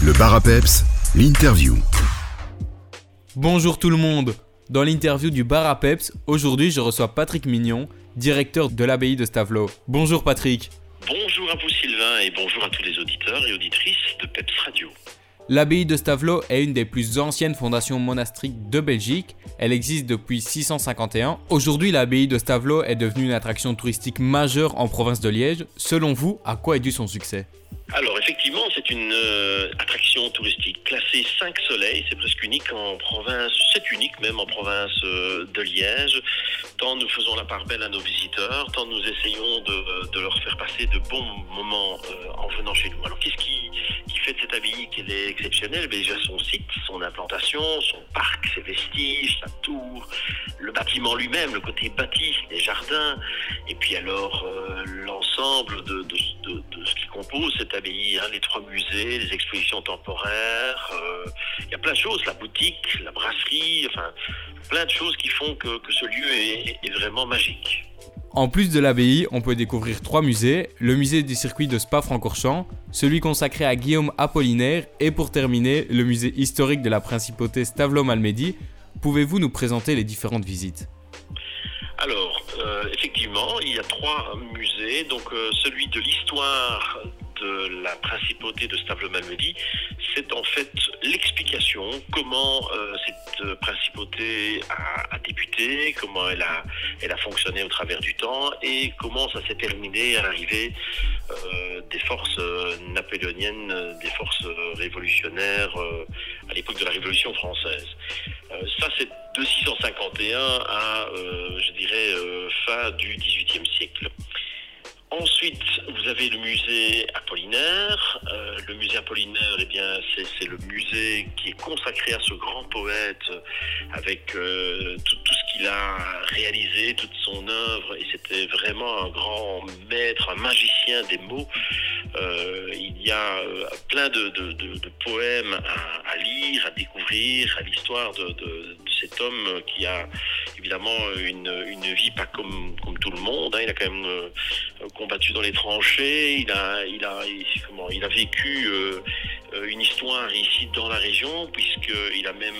Le bar à peps, l'interview. Bonjour tout le monde. Dans l'interview du bar à peps, aujourd'hui je reçois Patrick Mignon, directeur de l'abbaye de Stavelot. Bonjour Patrick. Bonjour à vous Sylvain et bonjour à tous les auditeurs et auditrices de Peps Radio. L'abbaye de Stavelot est une des plus anciennes fondations monastiques de Belgique. Elle existe depuis 651. Aujourd'hui, l'abbaye de Stavelot est devenue une attraction touristique majeure en province de Liège. Selon vous, à quoi est dû son succès? Alors effectivement, c'est une euh, attraction touristique classée 5 soleils, c'est presque unique en province, c'est unique même en province euh, de Liège. Tant nous faisons la part belle à nos visiteurs, tant nous essayons de, leur faire passer de bons moments euh, en venant chez nous. Alors qu'est-ce qui, fait de cette abbaye qu'elle est exceptionnelle? Ben, Déjà son site, son implantation, son parc, ses vestiges, sa tour, le bâtiment lui-même, le côté bâti, les jardins, et puis alors l'ensemble de, ce qui compose cette abbaye, hein, les trois musées, les expositions temporaires, euh, il y a plein de choses, la boutique, la brasserie, enfin plein de choses qui font que, ce lieu est, vraiment magique. En plus de l'abbaye, on peut découvrir trois musées, le musée du circuit de Spa-Francorchamps, celui consacré à Guillaume Apollinaire et pour terminer, le musée historique de la principauté Stavlo-Malmedy. Pouvez-vous nous présenter les différentes visites? Alors, euh, effectivement, il y a trois musées. Donc, euh, celui de l'histoire de la principauté de Stavle-Malmedy, c'est en fait l'explication comment euh, cette principauté a, débuté, comment elle a, elle a fonctionné au travers du temps et comment ça s'est terminé à l'arrivée euh, des forces euh, napoléoniennes, des forces révolutionnaires à l'époque de la Révolution française. ça, c'est de 651 à, je dirais, fin du XVIIIe siècle. Ensuite, vous avez le musée Apollinaire. Euh, le musée Apollinaire, eh bien, c'est le musée qui est consacré à ce grand poète avec euh, tout, ce qu'il a réalisé, toute son œuvre. Et c'était vraiment un grand maître, un magicien des mots. Euh, il y a plein de, poèmes à, lire, à découvrir, à l'histoire de, cet homme qui a évidemment une, vie pas comme, comme tout le monde. Hein. Il a quand même combattu dans les tranchées, il a, il a, comment, il a vécu euh, euh, une histoire ici dans la région, puisqu'il a même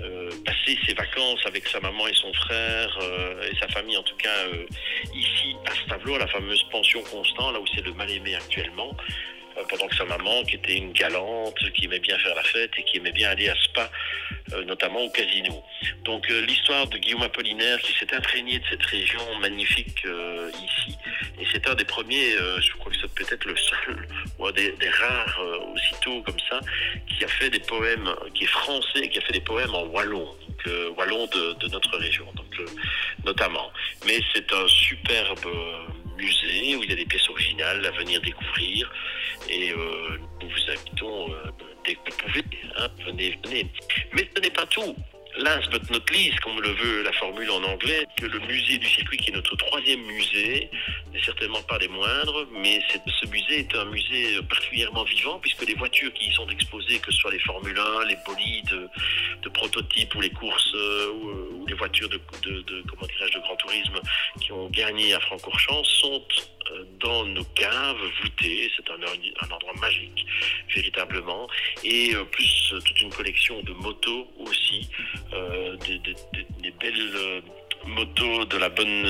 euh, passé ses vacances avec sa maman et son frère et sa famille, en tout cas ici à Stavlo, la fameuse pension Constant, là où c'est le mal-aimé actuellement pendant que sa maman, qui était une galante, qui aimait bien faire la fête et qui aimait bien aller à Spa, notamment au casino. Donc l'histoire de Guillaume Apollinaire qui s'est imprégné de cette région magnifique ici et c'est un des premiers, euh, je crois que c'est peut-être le seul, ou un des, rares euh, aussitôt comme ça, qui a fait des poèmes, qui est français, qui a fait des poèmes en wallon, donc, euh, wallon de, notre région, notamment. Mais c'est un superbe musée où il y a des pièces originales à venir découvrir. Et nous vous invitons dès que vous pouvez, hein, venez, venez. Mais ce n'est pas tout last but not least, comme le veut la formule en anglais, que le musée du circuit, qui est notre troisième musée, n'est certainement pas les moindres, mais ce musée est un musée particulièrement vivant, puisque les voitures qui y sont exposées, que ce soit les Formule 1, les bolides de prototypes ou les courses euh, ou, les voitures de, de, grand tourisme qui ont gagné à Francorchamps, sont euh, dans nos caves voûtées. C'est un, endroit magique, véritablement. Et euh, plus euh, toute une collection de motos aussi, des, des, belles motos de la bonne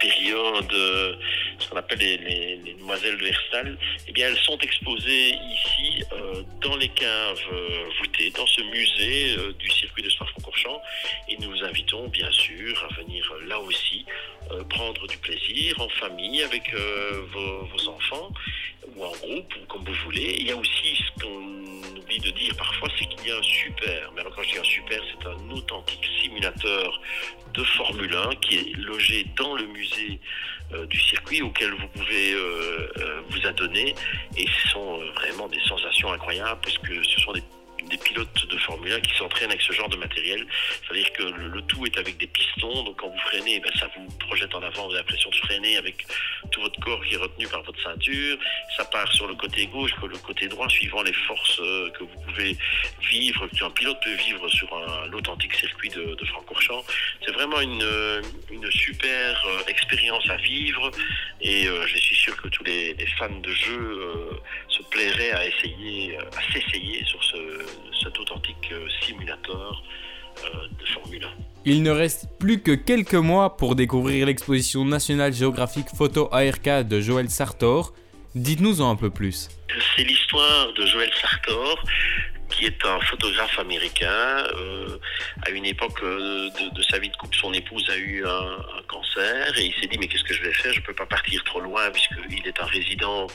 période, ce qu'on appelle les, demoiselles de Herstal, eh bien, elles sont exposées ici dans les caves voûtées, dans ce musée du circuit de Spa-Francorchamps. Et nous vous invitons bien sûr à venir là aussi prendre du plaisir en famille avec vos, enfants, ou en groupe, ou comme vous voulez. Il y a aussi ce qu'on oublie de dire parfois, c'est qu'il y a un super. Mais alors quand je dis un super, c'est un authentique simulateur de Formule 1 qui est logé dans le musée euh, du circuit auquel vous pouvez euh, euh, vous adonner. Et ce sont vraiment des sensations incroyables puisque ce sont des des pilotes de Formule 1 qui s'entraînent avec ce genre de matériel. C'est-à-dire que le, tout est avec des pistons, donc quand vous freinez, ben, ça vous projette en avant, vous avez l'impression de freiner avec tout votre corps qui est retenu par votre ceinture. Ça part sur le côté gauche, que le côté droit, suivant les forces euh, que vous pouvez vivre, qu'un pilote peut vivre sur l'authentique circuit de, de Francorchamps. C'est vraiment une, une super euh, expérience à vivre et je suis sûr que tous les, fans de jeu se plairaient à essayer, à s'essayer sur ce, cet authentique euh, simulateur euh, de Formule 1. Il ne reste plus que quelques mois pour découvrir l'exposition nationale géographique photo ARK de Joël Sartor. Dites-nous en un peu plus. C'est l'histoire de Joël Sartor qui est un photographe américain. Euh, à une époque euh, de, sa vie de couple, son épouse a eu un, cancer et il s'est dit mais qu'est-ce que je vais faire? Je ne peux pas partir trop loin puisqu'il est un résident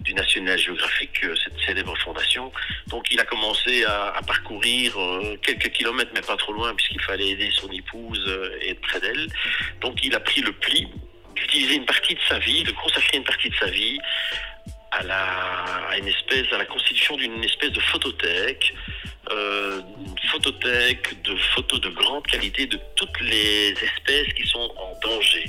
du National Geographic, euh, cette célèbre fondation. Donc il a commencé à, parcourir quelques kilomètres, mais pas trop loin puisqu'il fallait aider son épouse et être près d'elle. Donc il a pris le pli d'utiliser une partie de sa vie, de consacrer une partie de sa vie à la, une espèce, à la constitution d'une espèce de photothèque, euh, une photothèque de photos de grande qualité de toutes les espèces qui sont en danger.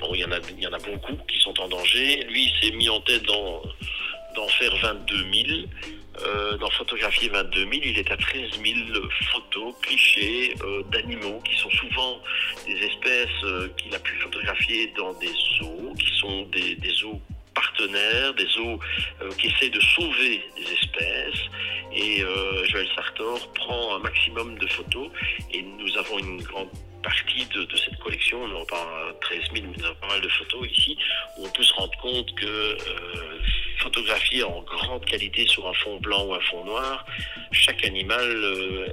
Bon, il y en a, il y en a beaucoup qui sont en danger. Lui, s'est mis en tête d'en, d'en faire 22 000. Euh, d'en photographier 22 000, il est à 13 000 photos, clichés euh, d'animaux qui sont souvent des espèces euh, qu'il a pu photographier dans des zoos, qui sont des, des zoos des eaux euh, qui essaient de sauver des espèces. Et euh, Joël Sartor prend un maximum de photos et nous avons une grande partie de, cette collection, on n'a pas 13 000, mais on a pas mal de photos ici, où on peut se rendre compte que euh, photographier en grande qualité sur un fond blanc ou un fond noir, chaque animal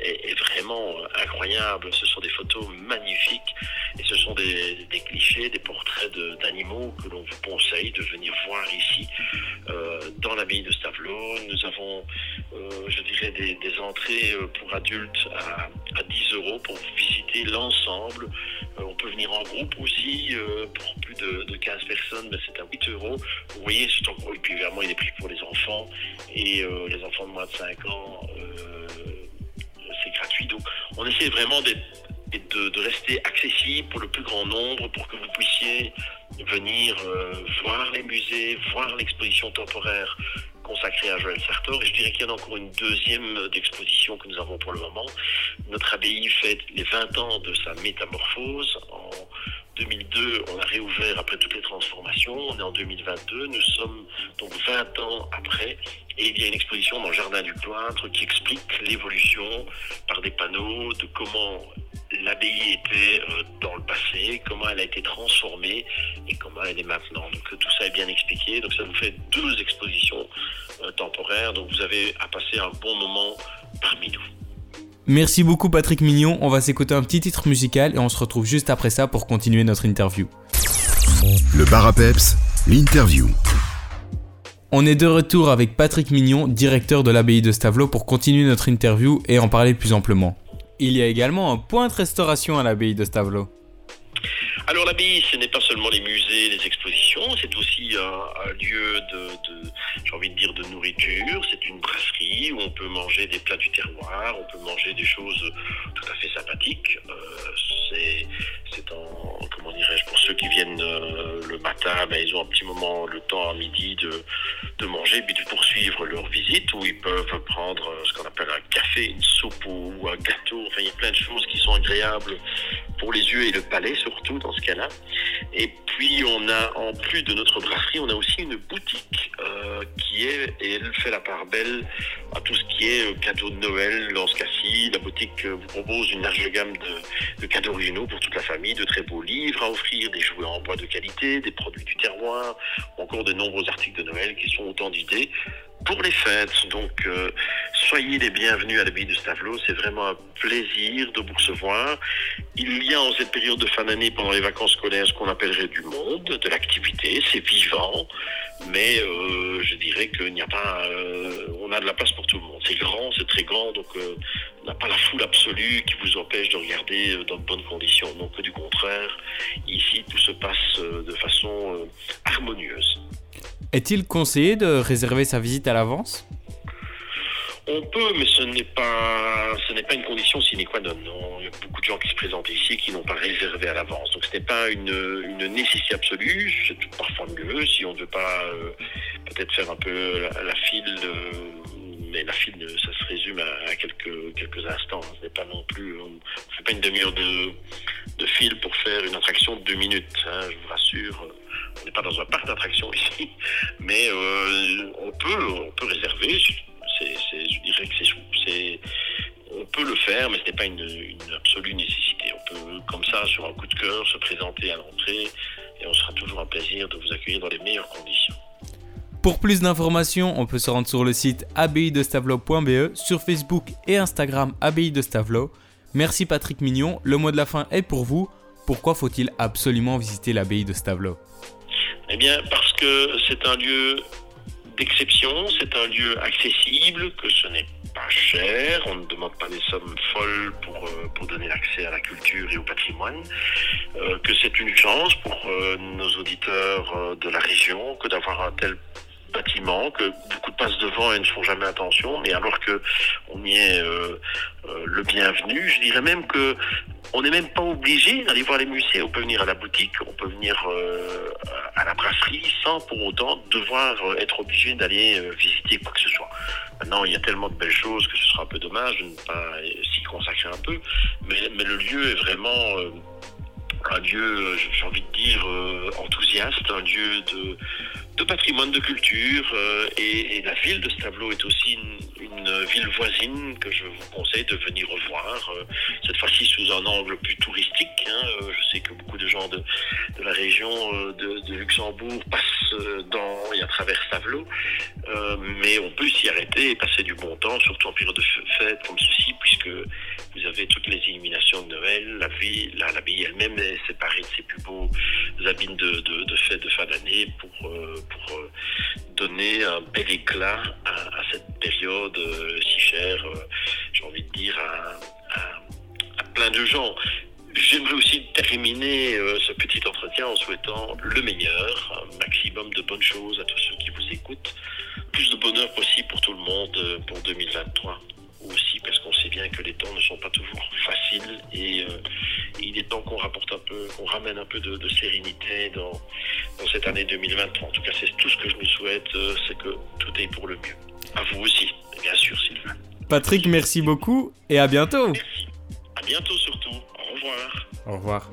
est, vraiment incroyable. Ce sont des photos magnifiques et ce sont des, clichés, des portraits d'animaux que l'on vous conseille de venir voir ici euh, dans l'abbaye de Stavelot. Nous avons, euh, je dirais, des, entrées euh, pour adultes à, 10 euros pour visiter l'ensemble. on peut venir en groupe aussi pour plus de, 15 personnes, mais c'est à 8 euros. Vous voyez, c'est encore, et puis évidemment, il est pris pour les enfants et les enfants de moins de 5 ans c'est gratuit. Donc on essaie vraiment et de, rester accessible pour le plus grand nombre pour que vous puissiez venir euh, voir les musées, voir l'exposition temporaire consacrée à Joël Sartor. Et je dirais qu'il y en a encore une deuxième d'exposition que nous avons pour le moment. Notre abbaye fête les 20 ans de sa métamorphose. En 2002, on a réouvert après toutes les transformations. On est en 2022. Nous sommes donc 20 ans après. Et il y a une exposition dans le jardin du cloître qui explique l'évolution par des panneaux de comment l'abbaye était euh, dans le passé, comment elle a été transformée et comment elle est maintenant. Donc tout ça est bien expliqué. Donc ça vous fait deux expositions euh, temporaires. Donc vous avez à passer un bon moment parmi nous. Merci beaucoup Patrick Mignon. On va s'écouter un petit titre musical et on se retrouve juste après ça pour continuer notre interview. Le bar l'interview. On est de retour avec Patrick Mignon, directeur de l'abbaye de Stavelot, pour continuer notre interview et en parler plus amplement. Il y a également un point de restauration à l'abbaye de Stavelot. Alors l'abbaye, ce n'est pas seulement les musées, les expositions, c'est aussi un, lieu de, j'ai envie de dire, de nourriture. C'est une brasserie où on peut manger des plats du terroir, on peut manger des choses tout à fait sympathiques. Euh, c'est, en, comment dirais-je, pour ceux qui viennent euh, le matin, ben, ils ont un petit moment, le temps à midi de, manger, puis de poursuivre leur visite, où ils peuvent prendre ce qu'on appelle un café, une soupe ou un gâteau. Enfin, il y a plein de choses qui sont agréables pour les yeux et le palais surtout ce cas-là. Et puis on a en plus de notre brasserie, on a aussi une boutique euh, qui est et elle fait la part belle à tout ce qui est euh, cadeaux de Noël. Dans ce cas-ci, la boutique euh, vous propose une large gamme de, cadeaux originaux pour toute la famille, de très beaux livres à offrir, des jouets en bois de qualité, des produits du terroir, encore de nombreux articles de Noël qui sont autant d'idées pour les fêtes. Donc, soyez les bienvenus à l'abbaye de Stavelot. C'est vraiment un plaisir de vous recevoir. Il y a en cette période de fin d'année, pendant les vacances scolaires, ce qu'on appellerait du monde, de l'activité. C'est vivant, mais euh, je dirais qu'il n'y a pas, euh, on a de la place pour tout le monde. C'est grand, c'est très grand, donc euh, on n'a pas la foule absolue qui vous empêche de regarder dans de bonnes conditions. Donc du contraire, ici tout se passe de façon harmonieuse. Est-il conseillé de réserver sa visite à l'avance? On peut, mais ce n'est pas, ce n'est pas une condition sine qua non. Il y a beaucoup de gens qui se présentent ici qui n'ont pas réservé à l'avance. Donc ce n'est pas une, nécessité absolue. C'est parfois mieux si on ne veut pas euh, peut-être faire un peu la, file. mais la file, ça se résume à, quelques, quelques instants. Ce n'est pas non plus, on ne fait pas une demi-heure de, de file pour faire une attraction de deux minutes. Hein, je vous rassure. On n'est pas dans un parc d'attractions ici, mais euh, on peut, on peut réserver je dirais que c'est, on peut le faire, mais ce n'est pas une, absolue nécessité. On peut, comme ça, sur un coup de cœur, se présenter à l'entrée et on sera toujours un plaisir de vous accueillir dans les meilleures conditions. Pour plus d'informations, on peut se rendre sur le site abbaye-de-stavelot.be, sur Facebook et Instagram abbaye de Stavelot. Merci Patrick Mignon, le mot de la fin est pour vous. Pourquoi faut-il absolument visiter l'abbaye de Stavelot? Eh bien, parce que c'est un lieu d'exception, c'est un lieu accessible, que ce n'est pas cher, on ne demande pas des sommes folles pour, euh, pour donner l'accès à la culture et au patrimoine, euh, que c'est une chance pour euh, nos auditeurs de la région que d'avoir un tel bâtiment, que beaucoup passent devant et ne font jamais attention, mais alors que on y est le bienvenu, je dirais même que on n'est même pas obligé d'aller voir les musées. On peut venir à la boutique, on peut venir euh, à la brasserie sans pour autant devoir euh, être obligé d'aller euh, visiter quoi que ce soit. Maintenant, il y a tellement de belles choses que ce sera un peu dommage de ne pas s'y consacrer un peu. Mais, le lieu est vraiment un lieu, j'ai envie de dire, enthousiaste, un lieu de, de patrimoine de culture. et, la ville de Stablo est aussi une, une ville voisine que je vous conseille de venir revoir, euh, cette fois-ci sous un angle plus touristique. Hein. Euh, je sais que beaucoup de gens de, de la région euh, de, de, Luxembourg passent dans et à travers Stavelot, mais on peut s'y arrêter et passer du bon temps, surtout en période de fête comme ceci, puisque vous avez toutes les illuminations de Noël, la ville, l'abbaye elle-même est séparée de ses plus beaux abîmes de, de, de fête de fin d'année pour, pour donner un bel éclat à, cette période euh, si chère, euh, j'ai envie de dire, à, plein de gens. J'aimerais aussi terminer euh, ce petit entretien en souhaitant le meilleur, un maximum de bonnes choses à tous ceux qui vous écoutent, plus de bonheur possible pour tout le monde pour 2023 aussi parce qu'on sait bien que les temps ne sont pas toujours faciles et il est temps qu'on rapporte un peu, qu'on ramène un peu de, sérénité dans, cette année 2023. En tout cas, c'est tout ce que je me souhaite, c'est que tout est pour le mieux. À vous aussi, bien sûr, Sylvain. Patrick, merci beaucoup et à bientôt. Merci. À bientôt surtout. Au revoir. Au revoir.